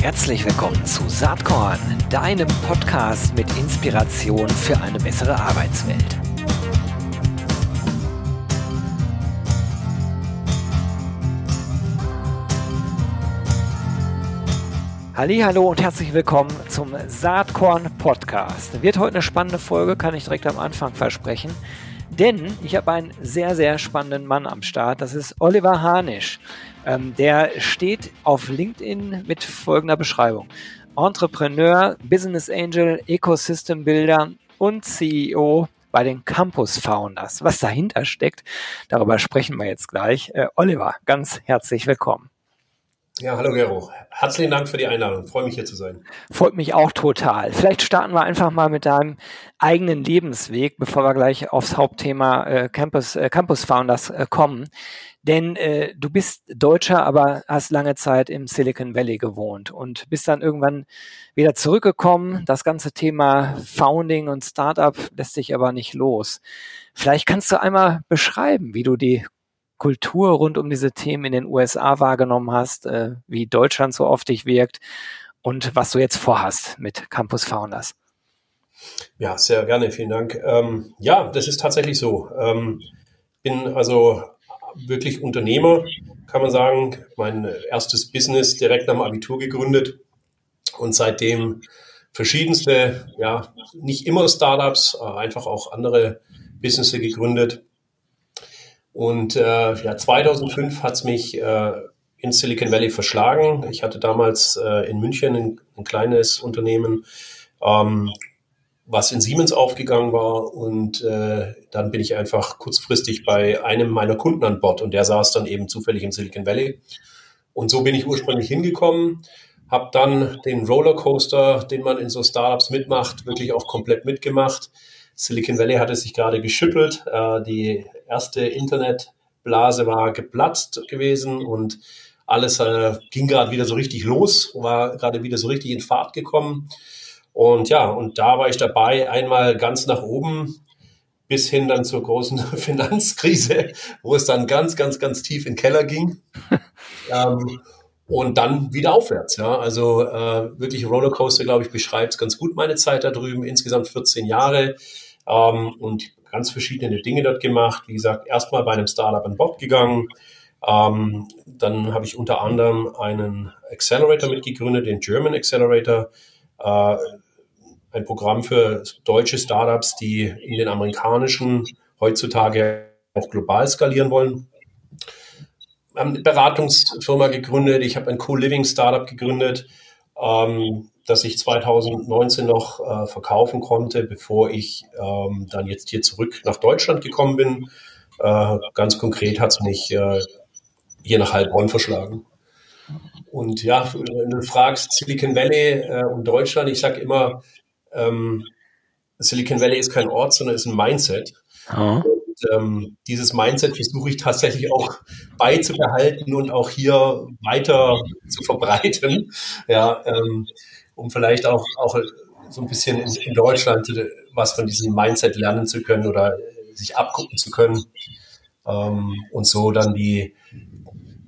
Herzlich willkommen zu Saatkorn, deinem Podcast mit Inspiration für eine bessere Arbeitswelt. Hallo und herzlich willkommen zum Saatkorn Podcast. Wird heute eine spannende Folge, kann ich direkt am Anfang versprechen. Denn ich habe einen sehr, sehr spannenden Mann am Start. Das ist Oliver Hanisch. Ähm, der steht auf LinkedIn mit folgender Beschreibung. Entrepreneur, Business Angel, Ecosystem Builder und CEO bei den Campus Founders. Was dahinter steckt, darüber sprechen wir jetzt gleich. Äh, Oliver, ganz herzlich willkommen. Ja, hallo Gero. Herzlichen Dank für die Einladung. Freue mich hier zu sein. Freut mich auch total. Vielleicht starten wir einfach mal mit deinem eigenen Lebensweg, bevor wir gleich aufs Hauptthema äh, Campus, äh, Campus Founders äh, kommen. Denn äh, du bist Deutscher, aber hast lange Zeit im Silicon Valley gewohnt und bist dann irgendwann wieder zurückgekommen. Das ganze Thema Founding und Startup lässt sich aber nicht los. Vielleicht kannst du einmal beschreiben, wie du die Kultur rund um diese Themen in den USA wahrgenommen hast, äh, wie Deutschland so auf dich wirkt und was du jetzt vorhast mit Campus Founders. Ja, sehr gerne, vielen Dank. Ähm, ja, das ist tatsächlich so. Ähm, bin also wirklich Unternehmer, kann man sagen. Mein erstes Business direkt dem Abitur gegründet und seitdem verschiedenste, ja, nicht immer Startups, einfach auch andere Businesses gegründet. Und äh, ja, 2005 hat es mich äh, in Silicon Valley verschlagen. Ich hatte damals äh, in München ein, ein kleines Unternehmen, ähm, was in Siemens aufgegangen war. Und äh, dann bin ich einfach kurzfristig bei einem meiner Kunden an Bord und der saß dann eben zufällig im Silicon Valley. Und so bin ich ursprünglich hingekommen, habe dann den Rollercoaster, den man in so Startups mitmacht, wirklich auch komplett mitgemacht Silicon Valley hatte sich gerade geschüttelt. Äh, die erste Internetblase war geplatzt gewesen und alles äh, ging gerade wieder so richtig los, war gerade wieder so richtig in Fahrt gekommen. Und ja, und da war ich dabei, einmal ganz nach oben bis hin dann zur großen Finanzkrise, wo es dann ganz, ganz, ganz tief in den Keller ging. ähm, und dann wieder aufwärts. Ja. Also äh, wirklich Rollercoaster, glaube ich, beschreibt ganz gut meine Zeit da drüben. Insgesamt 14 Jahre ähm, und ganz verschiedene Dinge dort gemacht. Wie gesagt, erstmal bei einem Startup an Bord gegangen. Ähm, dann habe ich unter anderem einen Accelerator mitgegründet, den German Accelerator, äh, ein Programm für deutsche Startups, die in den amerikanischen heutzutage auch global skalieren wollen. Wir haben eine Beratungsfirma gegründet, ich habe ein Co-Living-Startup gegründet. Ähm, das ich 2019 noch äh, verkaufen konnte, bevor ich ähm, dann jetzt hier zurück nach Deutschland gekommen bin. Äh, ganz konkret hat es mich äh, hier nach Heilbronn verschlagen. Und ja, wenn du fragst Silicon Valley äh, und Deutschland, ich sage immer, ähm, Silicon Valley ist kein Ort, sondern ist ein Mindset. Oh. Und, ähm, dieses Mindset versuche ich tatsächlich auch beizubehalten und auch hier weiter zu verbreiten. Ja, ähm, um vielleicht auch, auch so ein bisschen in, in Deutschland was von diesem Mindset lernen zu können oder sich abgucken zu können ähm, und so dann die,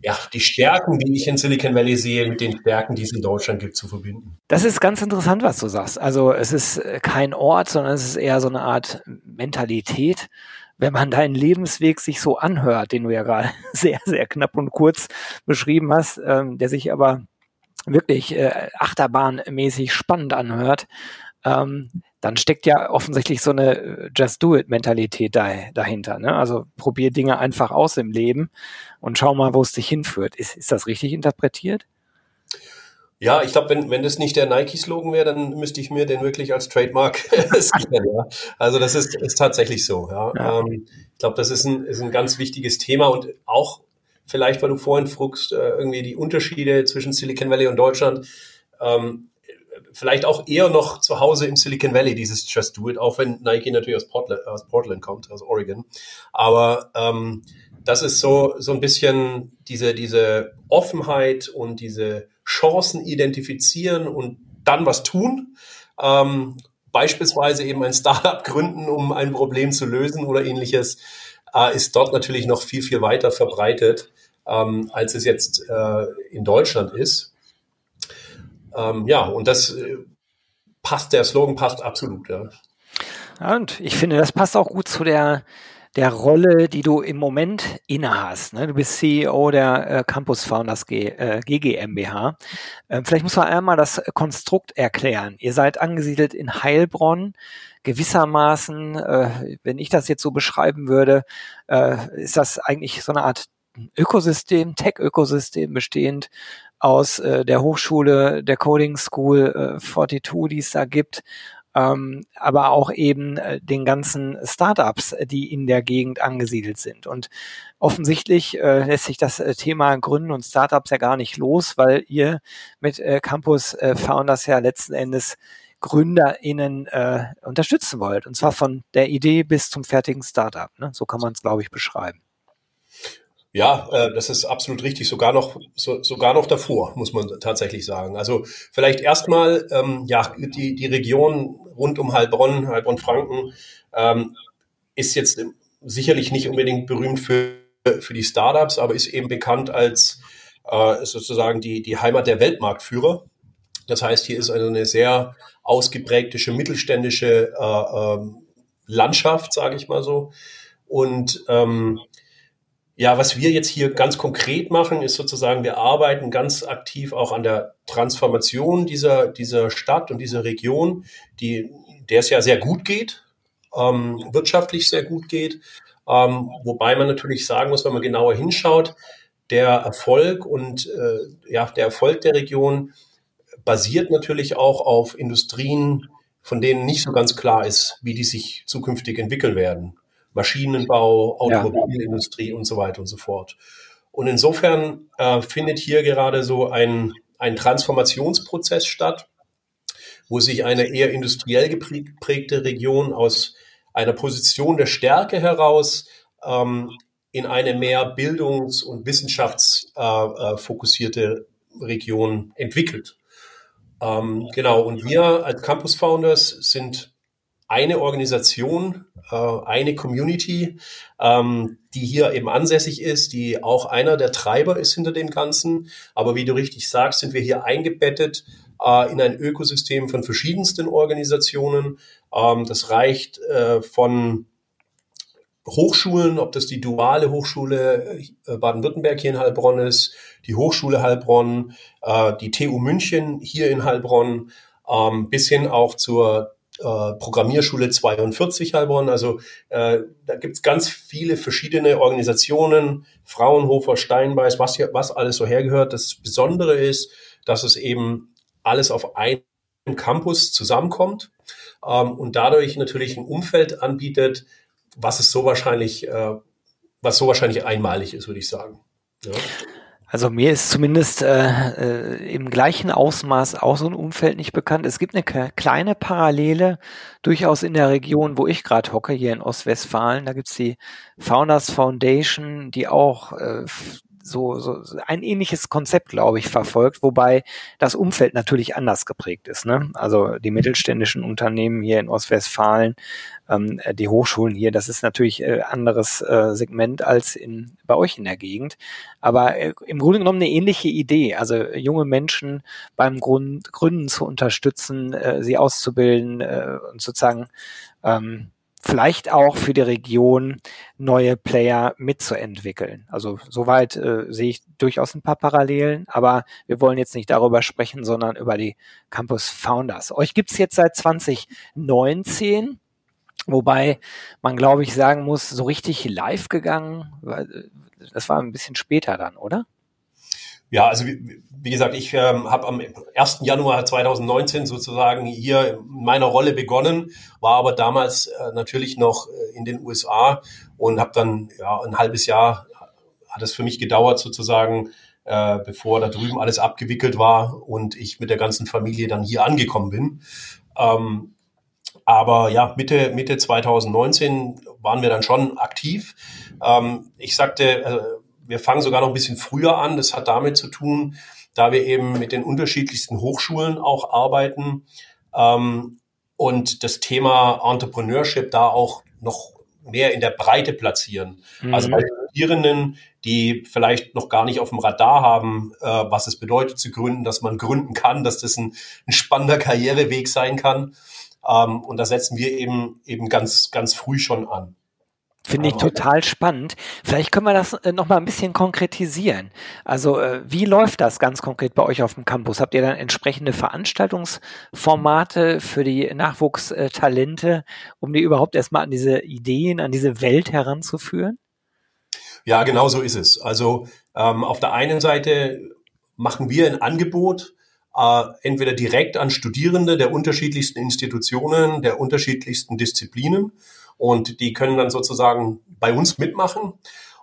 ja, die Stärken, die ich in Silicon Valley sehe, mit den Stärken, die es in Deutschland gibt, zu verbinden. Das ist ganz interessant, was du sagst. Also es ist kein Ort, sondern es ist eher so eine Art Mentalität. Wenn man deinen Lebensweg sich so anhört, den du ja gerade sehr, sehr knapp und kurz beschrieben hast, ähm, der sich aber wirklich äh, achterbahnmäßig spannend anhört, ähm, dann steckt ja offensichtlich so eine äh, Just-Do-It-Mentalität da, dahinter. Ne? Also probier Dinge einfach aus im Leben und schau mal, wo es dich hinführt. Ist, ist das richtig interpretiert? Ja, ich glaube, wenn, wenn das nicht der Nike-Slogan wäre, dann müsste ich mir den wirklich als Trademark sichern. ja. Also das ist, ist tatsächlich so. Ja. ja. Ähm, ich glaube, das ist ein, ist ein ganz wichtiges Thema und auch vielleicht, weil du vorhin frugst, äh, irgendwie die Unterschiede zwischen Silicon Valley und Deutschland. Ähm, vielleicht auch eher noch zu Hause im Silicon Valley, dieses Just Do It, auch wenn Nike natürlich aus Portland, aus Portland kommt, aus Oregon. Aber ähm, das ist so, so ein bisschen diese, diese Offenheit und diese Chancen identifizieren und dann was tun. Ähm, beispielsweise eben ein Startup gründen, um ein Problem zu lösen oder ähnliches, äh, ist dort natürlich noch viel, viel weiter verbreitet. ähm, als es jetzt äh, in Deutschland ist. Ähm, ja, und das äh, passt, der Slogan passt absolut, ja. ja. Und ich finde, das passt auch gut zu der der Rolle, die du im Moment innehast. Ne? Du bist CEO der äh, Campus Founders G, äh, GGMBH. Ähm, vielleicht muss man einmal das Konstrukt erklären. Ihr seid angesiedelt in Heilbronn. Gewissermaßen, äh, wenn ich das jetzt so beschreiben würde, äh, ist das eigentlich so eine Art Ökosystem, Tech-Ökosystem bestehend aus äh, der Hochschule, der Coding School äh, 42, die es da gibt, ähm, aber auch eben äh, den ganzen Startups, die in der Gegend angesiedelt sind. Und offensichtlich äh, lässt sich das äh, Thema Gründen und Startups ja gar nicht los, weil ihr mit äh, Campus äh, Founders ja letzten Endes GründerInnen äh, unterstützen wollt. Und zwar von der Idee bis zum fertigen Startup. Ne? So kann man es, glaube ich, beschreiben. Ja, äh, das ist absolut richtig. Sogar noch, so, sogar noch davor, muss man tatsächlich sagen. Also vielleicht erstmal, ähm, ja, die, die Region rund um Heilbronn, Heilbronn-Franken, ähm, ist jetzt sicherlich nicht unbedingt berühmt für, für die Startups, aber ist eben bekannt als äh, sozusagen die, die Heimat der Weltmarktführer. Das heißt, hier ist also eine sehr ausgeprägte mittelständische äh, äh, Landschaft, sage ich mal so. Und ähm, ja, was wir jetzt hier ganz konkret machen, ist sozusagen, wir arbeiten ganz aktiv auch an der Transformation dieser, dieser Stadt und dieser Region, die, der es ja sehr gut geht, ähm, wirtschaftlich sehr gut geht. Ähm, wobei man natürlich sagen muss, wenn man genauer hinschaut, der Erfolg und äh, ja, der Erfolg der Region basiert natürlich auch auf Industrien, von denen nicht so ganz klar ist, wie die sich zukünftig entwickeln werden. Maschinenbau, Automobilindustrie ja. und so weiter und so fort. Und insofern äh, findet hier gerade so ein, ein Transformationsprozess statt, wo sich eine eher industriell geprägte Region aus einer Position der Stärke heraus ähm, in eine mehr bildungs- und wissenschaftsfokussierte äh, äh, Region entwickelt. Ähm, genau, und wir als Campus Founders sind eine Organisation, äh, eine Community, ähm, die hier eben ansässig ist, die auch einer der Treiber ist hinter dem Ganzen. Aber wie du richtig sagst, sind wir hier eingebettet äh, in ein Ökosystem von verschiedensten Organisationen. Ähm, das reicht äh, von Hochschulen, ob das die duale Hochschule Baden-Württemberg hier in Heilbronn ist, die Hochschule Heilbronn, die TU München hier in Heilbronn, ähm, bis hin auch zur äh, Programmierschule 42 Heilbronn. Also äh, da gibt's ganz viele verschiedene Organisationen, Fraunhofer, Steinbeiß, was, hier, was alles so hergehört. Das Besondere ist, dass es eben alles auf einem Campus zusammenkommt ähm, und dadurch natürlich ein Umfeld anbietet, was es so wahrscheinlich, äh, was so wahrscheinlich einmalig ist, würde ich sagen. Ja. Also mir ist zumindest äh, äh, im gleichen Ausmaß auch so ein Umfeld nicht bekannt. Es gibt eine kleine Parallele durchaus in der Region, wo ich gerade hocke, hier in Ostwestfalen. Da gibt's die Founders Foundation, die auch äh, so, so ein ähnliches Konzept, glaube ich, verfolgt, wobei das Umfeld natürlich anders geprägt ist. Ne? Also die mittelständischen Unternehmen hier in Ostwestfalen, ähm, die Hochschulen hier, das ist natürlich äh, anderes äh, Segment als in, bei euch in der Gegend. Aber äh, im Grunde genommen eine ähnliche Idee, also junge Menschen beim Grund, Gründen zu unterstützen, äh, sie auszubilden äh, und sozusagen ähm, vielleicht auch für die Region neue Player mitzuentwickeln. Also soweit äh, sehe ich durchaus ein paar Parallelen, aber wir wollen jetzt nicht darüber sprechen, sondern über die Campus Founders. Euch gibt's jetzt seit 2019. Wobei man, glaube ich, sagen muss, so richtig live gegangen, das war ein bisschen später dann, oder? Ja, also wie, wie gesagt, ich ähm, habe am 1. Januar 2019 sozusagen hier in meiner Rolle begonnen, war aber damals äh, natürlich noch äh, in den USA und habe dann ja ein halbes Jahr hat es für mich gedauert sozusagen, äh, bevor da drüben alles abgewickelt war und ich mit der ganzen Familie dann hier angekommen bin. Ähm, aber ja, Mitte, Mitte 2019 waren wir dann schon aktiv. Ähm, ich sagte, äh, wir fangen sogar noch ein bisschen früher an. Das hat damit zu tun, da wir eben mit den unterschiedlichsten Hochschulen auch arbeiten ähm, und das Thema Entrepreneurship da auch noch mehr in der Breite platzieren. Mhm. Also Studierenden, die vielleicht noch gar nicht auf dem Radar haben, äh, was es bedeutet zu gründen, dass man gründen kann, dass das ein, ein spannender Karriereweg sein kann. Ähm, und da setzen wir eben eben ganz ganz früh schon an. Finde ich total spannend. Vielleicht können wir das äh, noch mal ein bisschen konkretisieren. Also äh, wie läuft das ganz konkret bei euch auf dem Campus? Habt ihr dann entsprechende Veranstaltungsformate für die Nachwuchstalente, um die überhaupt erstmal an diese Ideen, an diese Welt heranzuführen? Ja, genau so ist es. Also ähm, auf der einen Seite machen wir ein Angebot, äh, entweder direkt an Studierende der unterschiedlichsten Institutionen, der unterschiedlichsten Disziplinen und die können dann sozusagen bei uns mitmachen.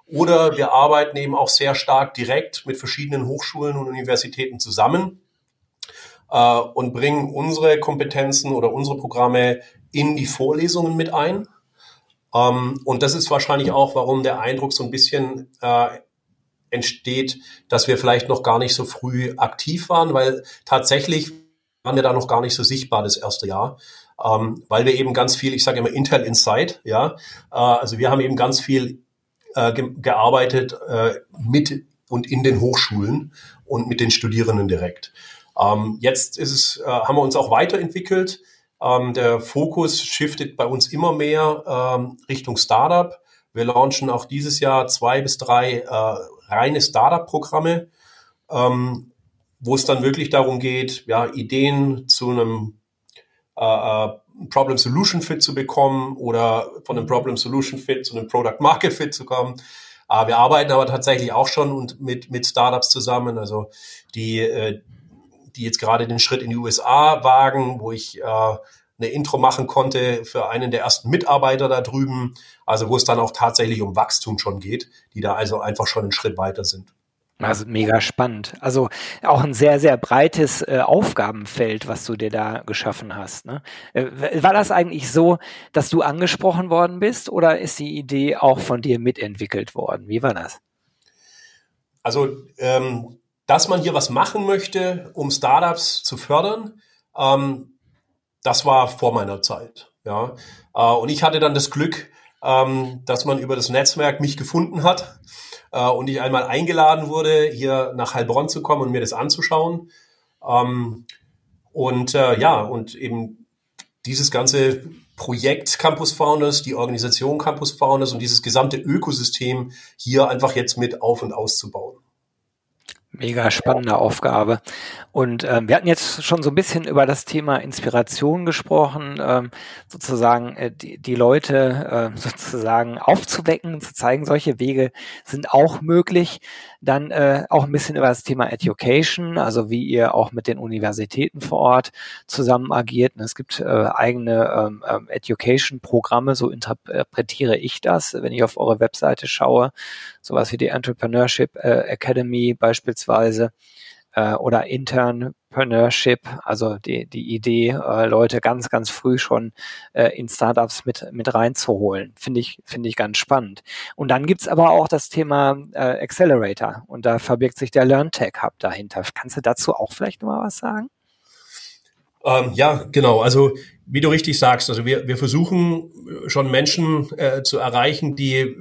Oder wir arbeiten eben auch sehr stark direkt mit verschiedenen Hochschulen und Universitäten zusammen äh, und bringen unsere Kompetenzen oder unsere Programme in die Vorlesungen mit ein. Ähm, und das ist wahrscheinlich auch, warum der Eindruck so ein bisschen äh, entsteht, dass wir vielleicht noch gar nicht so früh aktiv waren, weil tatsächlich waren wir da noch gar nicht so sichtbar das erste Jahr ähm, weil wir eben ganz viel, ich sage immer Intel Inside, ja, äh, also wir haben eben ganz viel äh, ge gearbeitet äh, mit und in den Hochschulen und mit den Studierenden direkt. Ähm, jetzt ist es, äh, haben wir uns auch weiterentwickelt. Ähm, der Fokus shiftet bei uns immer mehr ähm, Richtung Startup. Wir launchen auch dieses Jahr zwei bis drei äh, reine Startup-Programme, ähm, wo es dann wirklich darum geht, ja, Ideen zu einem äh, äh, Problem Solution Fit zu bekommen oder von einem Problem Solution Fit zu einem Product Market Fit zu kommen. Äh, wir arbeiten aber tatsächlich auch schon und mit, mit Startups zusammen, also die, äh, die jetzt gerade den Schritt in die USA wagen, wo ich äh, eine Intro machen konnte für einen der ersten Mitarbeiter da drüben, also wo es dann auch tatsächlich um Wachstum schon geht, die da also einfach schon einen Schritt weiter sind. Also mega spannend. Also auch ein sehr, sehr breites äh, Aufgabenfeld, was du dir da geschaffen hast. Ne? Äh, war das eigentlich so, dass du angesprochen worden bist oder ist die Idee auch von dir mitentwickelt worden? Wie war das? Also, ähm, dass man hier was machen möchte, um Startups zu fördern, ähm, das war vor meiner Zeit. Ja? Äh, und ich hatte dann das Glück, ähm, dass man über das Netzwerk mich gefunden hat äh, und ich einmal eingeladen wurde, hier nach Heilbronn zu kommen und mir das anzuschauen. Ähm, und äh, ja, und eben dieses ganze Projekt Campus Founders, die Organisation Campus Founders und dieses gesamte Ökosystem hier einfach jetzt mit auf und auszubauen. Mega spannende Aufgabe. Und ähm, wir hatten jetzt schon so ein bisschen über das Thema Inspiration gesprochen, ähm, sozusagen äh, die, die Leute äh, sozusagen aufzuwecken, zu zeigen, solche Wege sind auch möglich. Dann äh, auch ein bisschen über das Thema Education, also wie ihr auch mit den Universitäten vor Ort zusammen agiert. Und es gibt äh, eigene ähm, ähm Education-Programme, so interpretiere ich das, wenn ich auf eure Webseite schaue. Sowas wie die Entrepreneurship äh, Academy beispielsweise äh, oder Internpreneurship, also die, die Idee, äh, Leute ganz, ganz früh schon äh, in Startups mit, mit reinzuholen. Finde ich, finde ich ganz spannend. Und dann gibt's aber auch das Thema äh, Accelerator und da verbirgt sich der LearnTech Hub dahinter. Kannst du dazu auch vielleicht noch mal was sagen? Ähm, ja, genau. Also wie du richtig sagst, also wir, wir versuchen schon Menschen äh, zu erreichen, die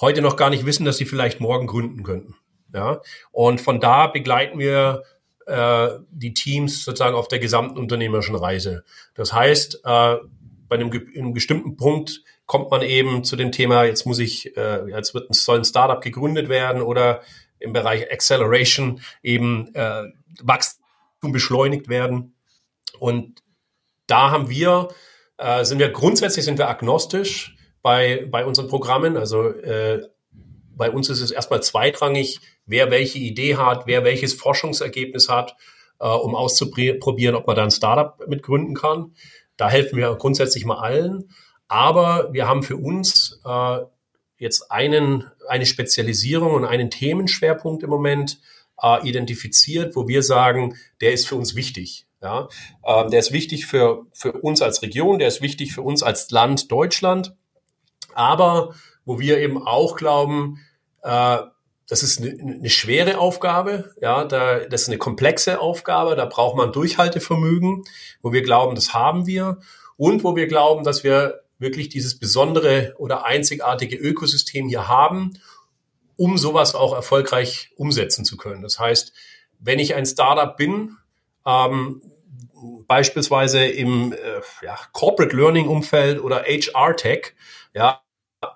heute noch gar nicht wissen, dass sie vielleicht morgen gründen könnten. Ja? Und von da begleiten wir äh, die Teams sozusagen auf der gesamten unternehmerischen Reise. Das heißt, äh, bei einem, einem bestimmten Punkt kommt man eben zu dem Thema, jetzt muss ich, äh, jetzt wird ein, soll ein Startup gegründet werden oder im Bereich Acceleration eben äh, Wachstum beschleunigt werden. Und da haben wir, äh, sind wir grundsätzlich sind wir agnostisch bei, bei unseren Programmen. Also äh, bei uns ist es erstmal zweitrangig, wer welche Idee hat, wer welches Forschungsergebnis hat, äh, um auszuprobieren, ob man da ein Startup mitgründen kann. Da helfen wir grundsätzlich mal allen. Aber wir haben für uns äh, jetzt einen, eine Spezialisierung und einen Themenschwerpunkt im Moment äh, identifiziert, wo wir sagen, der ist für uns wichtig. Ja? Ähm, der ist wichtig für, für uns als Region, der ist wichtig für uns als Land Deutschland. Aber wo wir eben auch glauben, äh, das ist eine, eine schwere Aufgabe, ja, da, das ist eine komplexe Aufgabe, da braucht man Durchhaltevermögen, wo wir glauben, das haben wir und wo wir glauben, dass wir wirklich dieses besondere oder einzigartige Ökosystem hier haben, um sowas auch erfolgreich umsetzen zu können. Das heißt, wenn ich ein Startup bin, ähm, beispielsweise im äh, ja, Corporate Learning Umfeld oder HR Tech, ja,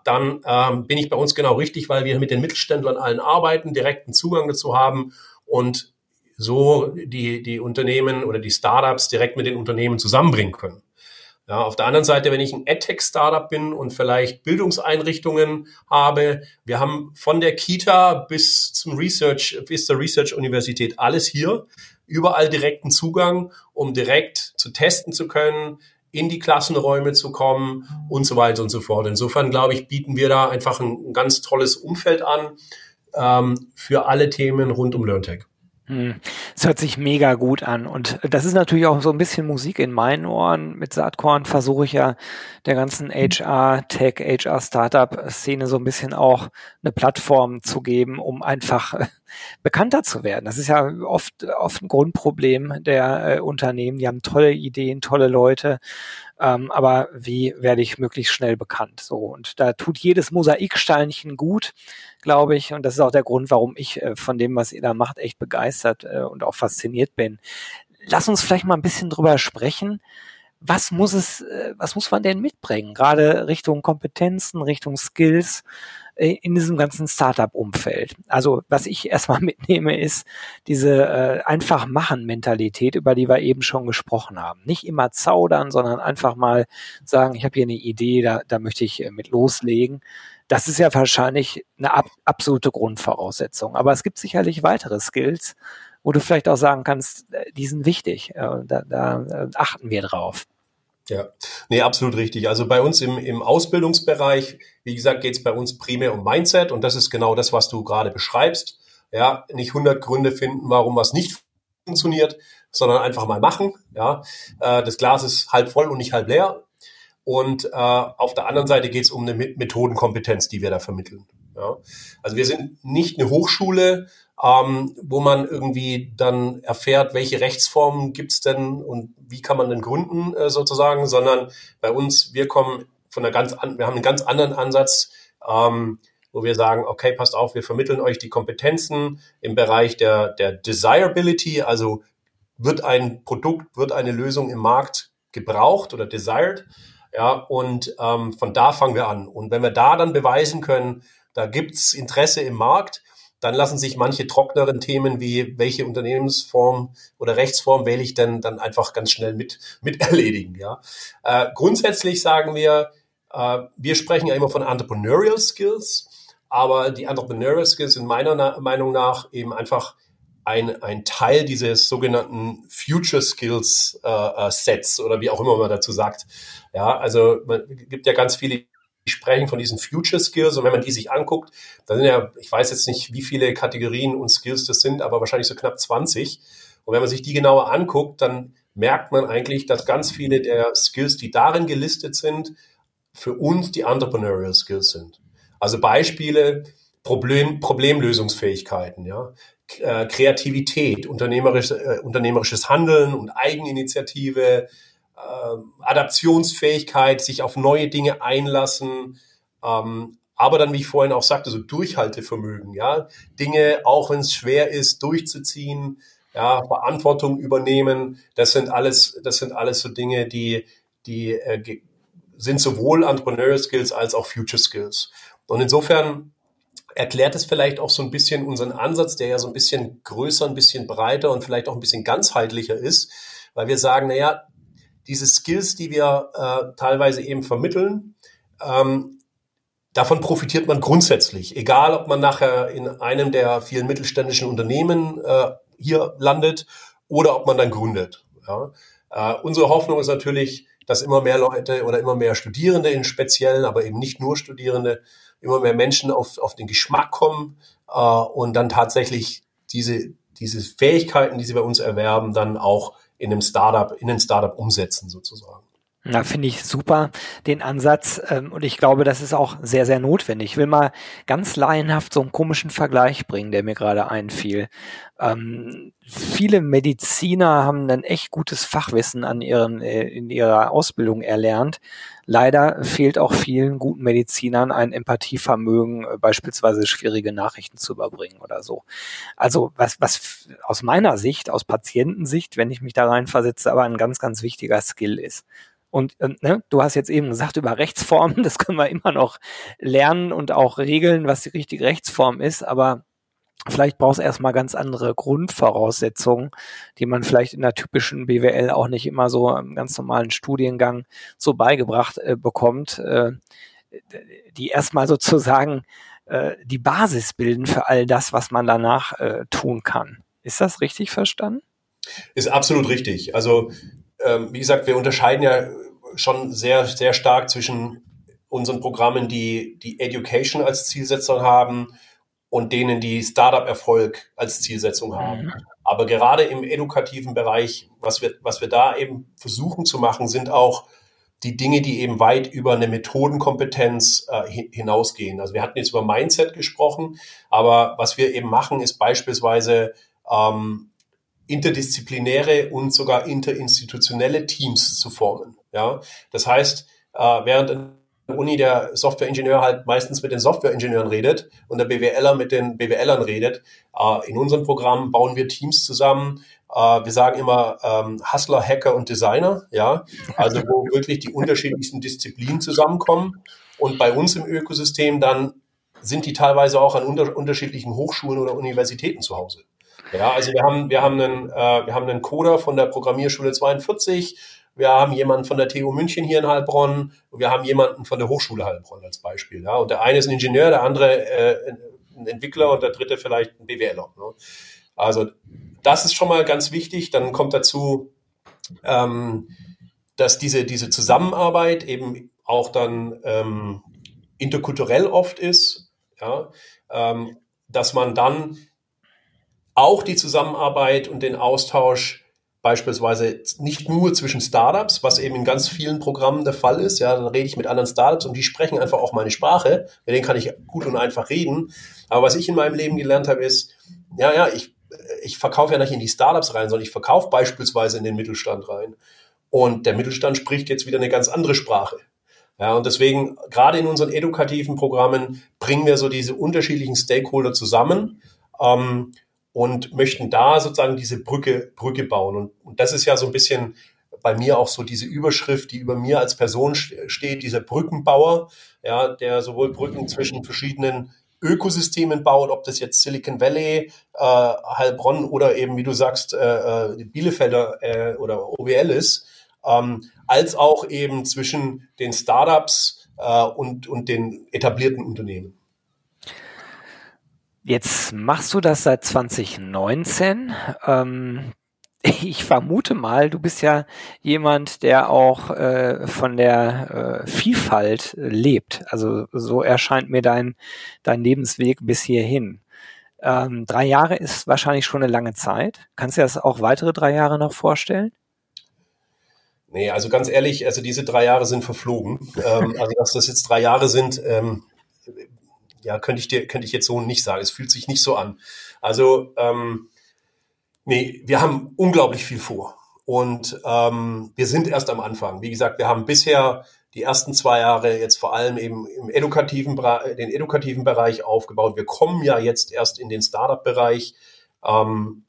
dann ähm, bin ich bei uns genau richtig, weil wir mit den Mittelständlern allen arbeiten, direkten Zugang dazu haben und so die, die Unternehmen oder die Startups direkt mit den Unternehmen zusammenbringen können. Ja, auf der anderen Seite, wenn ich ein EdTech-Startup bin und vielleicht Bildungseinrichtungen habe, wir haben von der Kita bis zum Research, bis zur Research-Universität alles hier, überall direkten Zugang, um direkt zu testen zu können, in die Klassenräume zu kommen und so weiter und so fort. Insofern, glaube ich, bieten wir da einfach ein, ganz tolles Umfeld an ähm, für alle Themen rund um LearnTech. Hm. Es hört sich mega gut an. Und das ist natürlich auch so ein bisschen Musik in meinen Ohren. Mit Saatkorn versuche ich ja der ganzen HR, Tech, HR Startup Szene so ein bisschen auch eine Plattform zu geben, um einfach bekannter zu werden. Das ist ja oft, oft ein Grundproblem der äh, Unternehmen. Die haben tolle Ideen, tolle Leute. Ähm, aber wie werde ich möglichst schnell bekannt? So. Und da tut jedes Mosaiksteinchen gut glaube ich. Und das ist auch der Grund, warum ich äh, von dem, was ihr da macht, echt begeistert äh, und auch fasziniert bin. Lass uns vielleicht mal ein bisschen drüber sprechen. Was muss es, äh, was muss man denn mitbringen? Gerade Richtung Kompetenzen, Richtung Skills in diesem ganzen Startup-Umfeld. Also was ich erstmal mitnehme, ist diese äh, einfach machen Mentalität, über die wir eben schon gesprochen haben. Nicht immer zaudern, sondern einfach mal sagen, ich habe hier eine Idee, da, da möchte ich äh, mit loslegen. Das ist ja wahrscheinlich eine ab, absolute Grundvoraussetzung. Aber es gibt sicherlich weitere Skills, wo du vielleicht auch sagen kannst, äh, die sind wichtig. Da, da äh, achten wir drauf. Ja, nee, absolut richtig. Also bei uns im, im Ausbildungsbereich, wie gesagt, geht es bei uns primär um Mindset und das ist genau das, was du gerade beschreibst. Ja, nicht 100 Gründe finden, warum was nicht funktioniert, sondern einfach mal machen. Ja, äh, das Glas ist halb voll und nicht halb leer. Und äh, auf der anderen Seite geht es um eine Methodenkompetenz, die wir da vermitteln. Ja? Also wir sind nicht eine Hochschule, ähm, wo man irgendwie dann erfährt, welche Rechtsformen gibt's denn und wie kann man denn gründen äh, sozusagen, sondern bei uns, wir kommen von einer ganz an, wir haben einen ganz anderen Ansatz, ähm, wo wir sagen, okay, passt auf, wir vermitteln euch die Kompetenzen im Bereich der, der Desirability, also wird ein Produkt, wird eine Lösung im Markt gebraucht oder desired ja, und ähm, von da fangen wir an. Und wenn wir da dann beweisen können, da gibt's Interesse im Markt, dann lassen sich manche trockneren Themen wie welche Unternehmensform oder Rechtsform wähle ich denn dann einfach ganz schnell mit, mit erledigen. Ja. Äh, grundsätzlich sagen wir, äh, wir sprechen ja immer von Entrepreneurial Skills, aber die Entrepreneurial Skills sind meiner Na Meinung nach eben einfach ein, ein Teil dieses sogenannten Future Skills äh, äh, Sets oder wie auch immer man dazu sagt. Ja, also man gibt ja ganz viele, die sprechen von diesen Future Skills und wenn man die sich anguckt, dann sind ja, ich weiß jetzt nicht, wie viele Kategorien und Skills das sind, aber wahrscheinlich so knapp 20. Und wenn man sich die genauer anguckt, dann merkt man eigentlich, dass ganz viele der Skills, die darin gelistet sind, für uns die Entrepreneurial Skills sind. Also Beispiele, Problem, Problemlösungsfähigkeiten, ja, äh, Kreativität, unternehmerisch, äh, unternehmerisches Handeln und Eigeninitiative, äh, Adaptionsfähigkeit, sich auf neue Dinge einlassen, ähm, aber dann, wie ich vorhin auch sagte, so Durchhaltevermögen, ja, Dinge, auch wenn es schwer ist, durchzuziehen, ja, Verantwortung übernehmen, das sind alles, das sind alles so Dinge, die, die äh, sind sowohl Entrepreneurial Skills als auch Future Skills. Und insofern erklärt es vielleicht auch so ein bisschen unseren Ansatz, der ja so ein bisschen größer, ein bisschen breiter und vielleicht auch ein bisschen ganzheitlicher ist, weil wir sagen, naja, diese Skills, die wir äh, teilweise eben vermitteln, ähm, davon profitiert man grundsätzlich, egal ob man nachher in einem der vielen mittelständischen Unternehmen äh, hier landet oder ob man dann gründet. Ja? Äh, unsere Hoffnung ist natürlich, dass immer mehr Leute oder immer mehr Studierende in Speziellen, aber eben nicht nur Studierende, immer mehr Menschen auf, auf den Geschmack kommen äh, und dann tatsächlich diese, diese Fähigkeiten, die sie bei uns erwerben, dann auch in einem Startup, in ein Startup umsetzen sozusagen. Na, finde ich super, den Ansatz. Ähm, und ich glaube, das ist auch sehr, sehr notwendig. Ich will mal ganz laienhaft so einen komischen Vergleich bringen, der mir gerade einfiel. Ähm, viele Mediziner haben ein echt gutes Fachwissen an ihren, äh, in ihrer Ausbildung erlernt. Leider fehlt auch vielen guten Medizinern ein Empathievermögen, äh, beispielsweise schwierige Nachrichten zu überbringen oder so. Also was, was aus meiner Sicht, aus Patientensicht, wenn ich mich da reinversetze, aber ein ganz, ganz wichtiger Skill ist. Und äh, ne, du hast jetzt eben gesagt über Rechtsformen, das können wir immer noch lernen und auch regeln, was die richtige Rechtsform ist, aber vielleicht braucht es erstmal ganz andere Grundvoraussetzungen, die man vielleicht in der typischen BWL auch nicht immer so im ganz normalen Studiengang so beigebracht äh, bekommt, äh, die erstmal sozusagen äh, die Basis bilden für all das, was man danach äh, tun kann. Ist das richtig verstanden? Ist absolut richtig. Also ähm, wie gesagt, wir unterscheiden ja schon sehr, sehr stark zwischen unseren Programmen, die die Education als Zielsetzung haben und denen, die Startup-Erfolg als Zielsetzung haben. Mhm. Aber gerade im edukativen Bereich, was wir, was wir da eben versuchen zu machen, sind auch die Dinge, die eben weit über eine Methodenkompetenz äh, hinausgehen. Also wir hatten jetzt über Mindset gesprochen, aber was wir eben machen, ist beispielsweise ähm, interdisziplinäre und sogar interinstitutionelle Teams zu formen. Ja, das heißt, äh, während in der Uni der Softwareingenieur halt meistens mit den Softwareingenieuren redet und der BWLer mit den BWLern redet, äh, in unserem Programm bauen wir Teams zusammen. Äh, wir sagen immer ähm, Hustler, Hacker und Designer, ja, also wo wirklich die unterschiedlichsten Disziplinen zusammenkommen. Und bei uns im Ökosystem dann sind die teilweise auch an unter unterschiedlichen Hochschulen oder Universitäten zu Hause. Ja, also wir haben, wir haben einen, äh, wir haben einen Coder von der Programmierschule 42, wir haben jemanden von der TU München hier in Heilbronn und wir haben jemanden von der Hochschule Heilbronn als Beispiel. Ja, und der eine ist ein Ingenieur, der andere äh, ein Entwickler und der dritte vielleicht ein BWLer. Ne? Also das ist schon mal ganz wichtig. Dann kommt dazu, ähm, dass diese, diese Zusammenarbeit eben auch dann ähm, interkulturell oft ist, ja, ähm, dass man dann auch die Zusammenarbeit und den Austausch beispielsweise nicht nur zwischen Startups, was eben in ganz vielen Programmen der Fall ist. Ja, dann rede ich mit anderen Startups und die sprechen einfach auch meine Sprache. Mit denen kann ich gut und einfach reden. Aber was ich in meinem Leben gelernt habe, ist, ja, ja, ich, ich verkaufe ja nicht in die Startups rein, sondern ich verkaufe beispielsweise in den Mittelstand rein. Und der Mittelstand spricht jetzt wieder eine ganz andere Sprache. Ja, und deswegen, gerade in unseren edukativen Programmen, bringen wir so diese unterschiedlichen Stakeholder zusammen. Ähm, und möchten da sozusagen diese Brücke, Brücke bauen. Und, und das ist ja so ein bisschen bei mir auch so diese Überschrift, die über mir als Person steht, dieser Brückenbauer, ja, der sowohl Brücken zwischen verschiedenen Ökosystemen baut, ob das jetzt Silicon Valley, äh, Heilbronn oder eben, wie du sagst, äh, äh Bielefelder äh, oder OWL ist, ähm, als auch eben zwischen den Startups äh, und, und den etablierten Unternehmen. Jetzt machst du das seit 2019. Ähm, ich vermute mal, du bist ja jemand, der auch äh, von der äh, Vielfalt lebt. Also so erscheint mir dein, dein Lebensweg bis hierhin. Ähm, drei Jahre ist wahrscheinlich schon eine lange Zeit. Kannst du dir das auch weitere drei Jahre noch vorstellen? Nee, also ganz ehrlich, also diese drei Jahre sind verflogen. ähm, also dass das jetzt drei Jahre sind, ähm, ja, könnte ich dir, könnte ich jetzt so nicht sagen. Es fühlt sich nicht so an. Also, ähm, nee, wir haben unglaublich viel vor. Und ähm, wir sind erst am Anfang. Wie gesagt, wir haben bisher die ersten zwei Jahre jetzt vor allem eben im edukativen, den edukativen Bereich aufgebaut. Wir kommen ja jetzt erst in den Startup-Bereich. Ähm,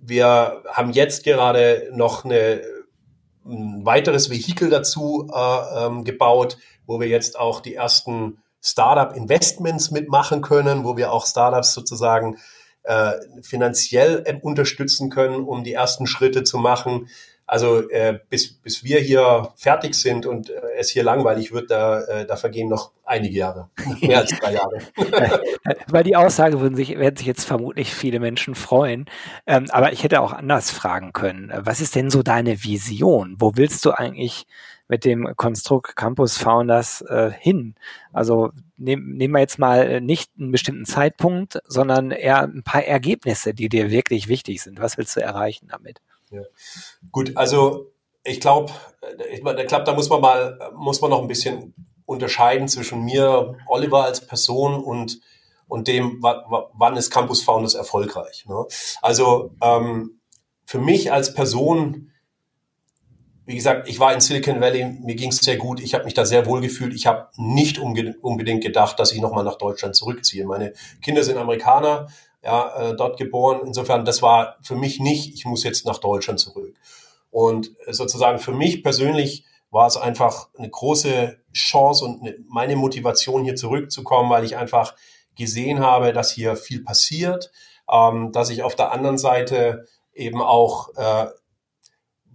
wir haben jetzt gerade noch eine, ein weiteres Vehikel dazu äh, ähm, gebaut, wo wir jetzt auch die ersten Startup-Investments mitmachen können, wo wir auch Startups sozusagen äh, finanziell äh, unterstützen können, um die ersten Schritte zu machen. Also äh, bis, bis wir hier fertig sind und äh, es hier langweilig wird, da, äh, da vergehen noch einige Jahre, mehr als drei Jahre. Weil die Aussage würden sich, werden sich jetzt vermutlich viele Menschen freuen. Ähm, aber ich hätte auch anders fragen können. Was ist denn so deine Vision? Wo willst du eigentlich mit dem Konstrukt Campus Founders äh, hin? Also nehm, nehmen wir jetzt mal äh, nicht einen bestimmten Zeitpunkt, sondern eher ein paar Ergebnisse, die dir wirklich wichtig sind. Was willst du erreichen damit? Ja. Gut, also ich glaube, ich, ich glaube, da muss man mal, muss man noch ein bisschen unterscheiden zwischen mir, Oliver als Person und und dem, wann ist Campus Founders erfolgreich. Ne? Also ähm, für mich als Person, wie gesagt, ich war in Silicon Valley, mir ging es sehr gut, ich habe mich da sehr wohl gefühlt. Ich habe nicht unbedingt gedacht, dass ich nochmal nach Deutschland zurückziehe. Meine Kinder sind Amerikaner, ja, äh, dort geboren. Insofern, das war für mich nicht, ich muss jetzt nach Deutschland zurück. Und sozusagen für mich persönlich war es einfach eine große Chance und eine, meine Motivation hier zurückzukommen, weil ich einfach gesehen habe, dass hier viel passiert, ähm, dass ich auf der anderen Seite eben auch äh,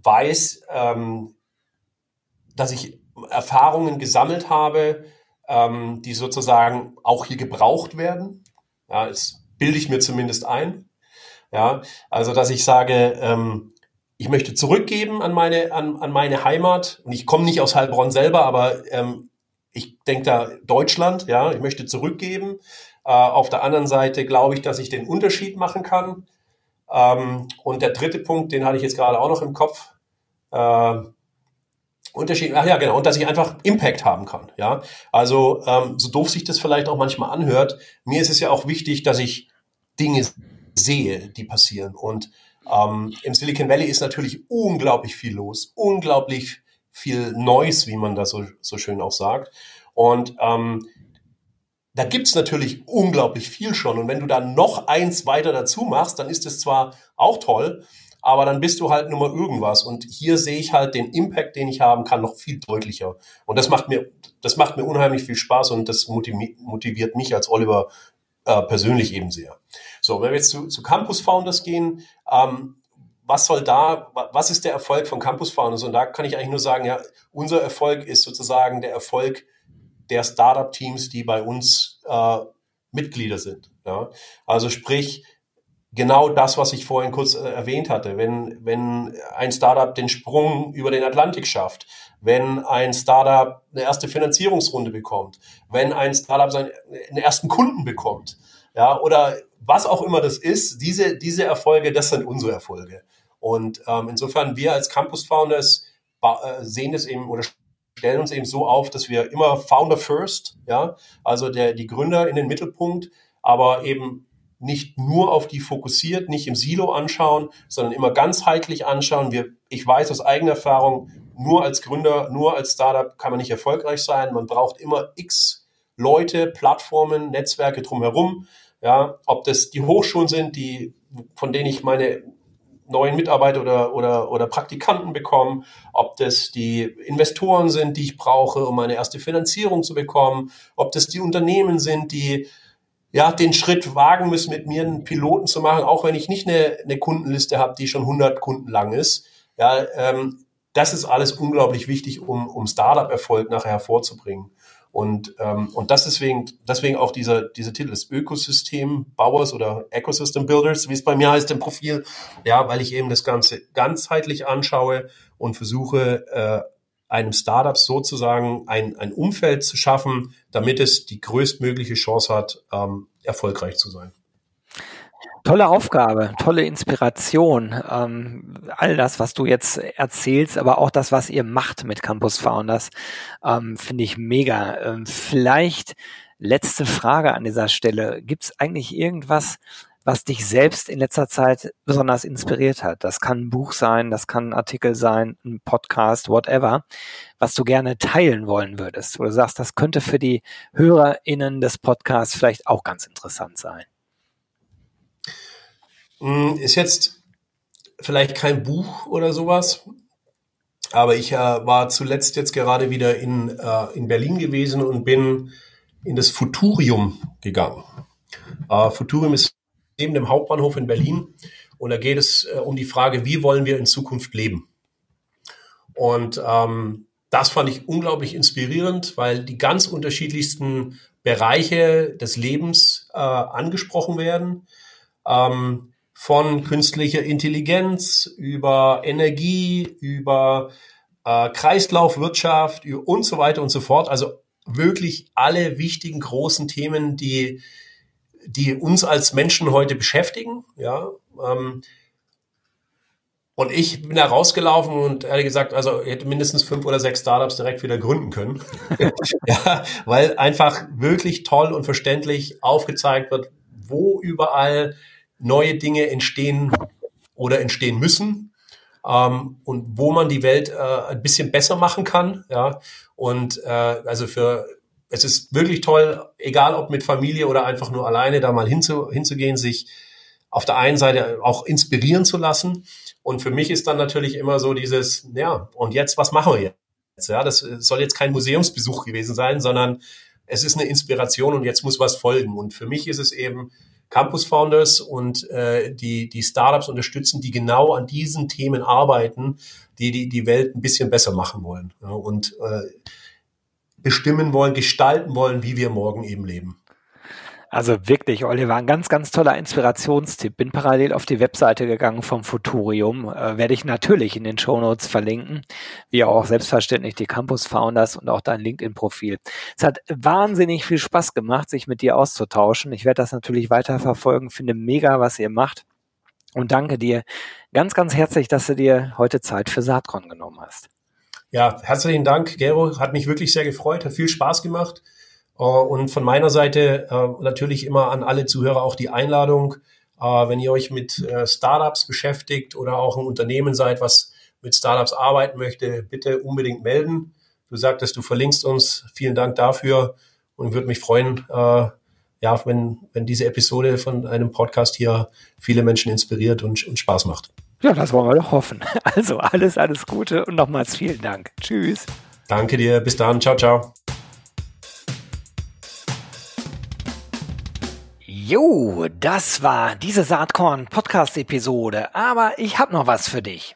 weiß, ähm, dass ich Erfahrungen gesammelt habe, ähm, die sozusagen auch hier gebraucht werden. Ja, das bilde ich mir zumindest ein. Ja, also dass ich sage, ähm, ich möchte zurückgeben an meine, an, an meine Heimat. Und ich komme nicht aus Heilbronn selber, aber ähm, ich denke da Deutschland, ja, ich möchte zurückgeben. Äh, auf der anderen Seite glaube ich, dass ich den Unterschied machen kann. Ähm, und der dritte Punkt, den hatte ich jetzt gerade auch noch im Kopf. Äh, Unterschied, ach ja, genau, und dass ich einfach Impact haben kann, ja. Also, ähm, so doof sich das vielleicht auch manchmal anhört, mir ist es ja auch wichtig, dass ich Dinge sehe, die passieren. Und ähm, im Silicon Valley ist natürlich unglaublich viel los, unglaublich viel Neues, wie man das so, so schön auch sagt. Und ähm, da gibt's natürlich unglaublich viel schon. Und wenn du dann noch eins weiter dazu machst, dann ist es zwar auch toll, aber dann bist du halt nur mal irgendwas. Und hier sehe ich halt den Impact, den ich haben kann, noch viel deutlicher. Und das macht mir, das macht mir unheimlich viel Spaß und das motiviert mich als Oliver äh, persönlich eben sehr. So, wenn wir jetzt zu, zu Campus Founders gehen, ähm, was soll da, was ist der Erfolg von Campus Founders? Und da kann ich eigentlich nur sagen, ja, unser Erfolg ist sozusagen der Erfolg der Startup-Teams, die bei uns äh, Mitglieder sind. Ja? Also sprich, genau das, was ich vorhin kurz äh, erwähnt hatte. Wenn, wenn ein Startup den Sprung über den Atlantik schafft, wenn ein Startup eine erste Finanzierungsrunde bekommt, wenn ein Startup seinen, einen ersten Kunden bekommt, ja, oder was auch immer das ist, diese, diese Erfolge, das sind unsere Erfolge. Und ähm, insofern, wir als Campus Founders äh, sehen es eben oder stellen uns eben so auf, dass wir immer Founder First, ja, also der, die Gründer in den Mittelpunkt, aber eben nicht nur auf die fokussiert, nicht im Silo anschauen, sondern immer ganzheitlich anschauen. Wir, ich weiß aus eigener Erfahrung, nur als Gründer, nur als Startup kann man nicht erfolgreich sein. Man braucht immer x Leute, Plattformen, Netzwerke drumherum. Ja, ob das die Hochschulen sind, die, von denen ich meine neuen Mitarbeiter oder, oder, oder Praktikanten bekommen, ob das die Investoren sind, die ich brauche, um meine erste Finanzierung zu bekommen, ob das die Unternehmen sind, die ja, den Schritt wagen müssen, mit mir einen Piloten zu machen, auch wenn ich nicht eine, eine Kundenliste habe, die schon 100 Kunden lang ist. Ja, ähm, das ist alles unglaublich wichtig, um, um Startup-Erfolg nachher hervorzubringen. Und, ähm, und das deswegen, deswegen auch dieser, dieser Titel des Ökosystem-Bauers oder Ecosystem Builders, wie es bei mir heißt im Profil. Ja, weil ich eben das Ganze ganzheitlich anschaue und versuche, äh, einem Startup sozusagen ein, ein Umfeld zu schaffen, damit es die größtmögliche Chance hat, ähm, erfolgreich zu sein. Tolle Aufgabe, tolle Inspiration. Ähm, all das, was du jetzt erzählst, aber auch das, was ihr macht mit Campus Founders, ähm, finde ich mega. Ähm, vielleicht letzte Frage an dieser Stelle. Gibt es eigentlich irgendwas, was dich selbst in letzter Zeit besonders inspiriert hat. Das kann ein Buch sein, das kann ein Artikel sein, ein Podcast, whatever, was du gerne teilen wollen würdest, wo du sagst, das könnte für die HörerInnen des Podcasts vielleicht auch ganz interessant sein. Hm, ist jetzt vielleicht kein Buch oder sowas, aber ich äh, war zuletzt jetzt gerade wieder in, äh, in Berlin gewesen und bin in das Futurium gegangen. Äh, Futurium ist neben dem Hauptbahnhof in Berlin. Und da geht es äh, um die Frage, wie wollen wir in Zukunft leben? Und ähm, das fand ich unglaublich inspirierend, weil die ganz unterschiedlichsten Bereiche des Lebens äh, angesprochen werden. Ähm, von künstlicher Intelligenz über Energie, über äh, Kreislaufwirtschaft und so weiter und so fort. Also wirklich alle wichtigen großen Themen, die die uns als Menschen heute beschäftigen. Ja, ähm, Und ich bin da rausgelaufen und ehrlich gesagt, also ich hätte mindestens fünf oder sechs Startups direkt wieder gründen können. ja, weil einfach wirklich toll und verständlich aufgezeigt wird, wo überall neue Dinge entstehen oder entstehen müssen ähm, und wo man die Welt äh, ein bisschen besser machen kann. Ja, und äh, also für es ist wirklich toll, egal ob mit Familie oder einfach nur alleine, da mal hinzu, hinzugehen, sich auf der einen Seite auch inspirieren zu lassen. Und für mich ist dann natürlich immer so dieses, ja, und jetzt, was machen wir jetzt? Ja, das soll jetzt kein Museumsbesuch gewesen sein, sondern es ist eine Inspiration und jetzt muss was folgen. Und für mich ist es eben Campus Founders und äh, die, die Startups unterstützen, die genau an diesen Themen arbeiten, die die, die Welt ein bisschen besser machen wollen ja, und äh, bestimmen wollen, gestalten wollen, wie wir morgen eben leben. Also wirklich, Oliver, ein ganz, ganz toller Inspirationstipp. Bin parallel auf die Webseite gegangen vom Futurium. Äh, werde ich natürlich in den Shownotes verlinken, wie auch selbstverständlich die Campus Founders und auch dein LinkedIn-Profil. Es hat wahnsinnig viel Spaß gemacht, sich mit dir auszutauschen. Ich werde das natürlich weiter verfolgen, finde mega, was ihr macht. Und danke dir ganz, ganz herzlich, dass du dir heute Zeit für Saatkorn genommen hast. Ja, herzlichen Dank, Gero. Hat mich wirklich sehr gefreut, hat viel Spaß gemacht. Äh, und von meiner Seite äh, natürlich immer an alle Zuhörer auch die Einladung, äh, wenn ihr euch mit Startups beschäftigt oder auch ein Unternehmen seid, was mit Startups arbeiten möchte, bitte unbedingt melden. Du sagtest, du verlinkst uns. Vielen Dank dafür und würde mich freuen, ja, wenn, wenn diese Episode von einem Podcast hier viele Menschen inspiriert und, und Spaß macht. Ja, das wollen wir doch hoffen. Also alles, alles Gute und nochmals vielen Dank. Tschüss. Danke dir. Bis dann. Ciao, ciao. Jo, das war diese Saatkorn-Podcast-Episode, aber ich habe noch was für dich.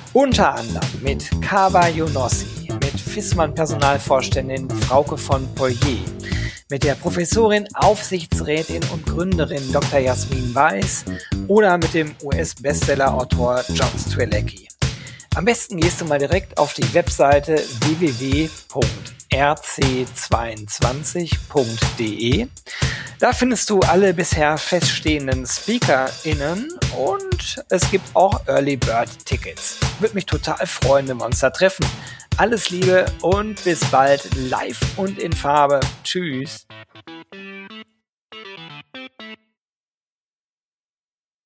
Unter anderem mit Kaba Yonossi, mit Fissmann Personalvorständin Frauke von Poirier, mit der Professorin, Aufsichtsrätin und Gründerin Dr. Jasmin Weiß oder mit dem US-Bestseller-Autor John Strelecki. Am besten gehst du mal direkt auf die Webseite www.rc22.de. Da findest du alle bisher feststehenden SpeakerInnen und es gibt auch Early Bird Tickets. Würde mich total freuen, wenn wir uns da treffen. Alles Liebe und bis bald live und in Farbe. Tschüss.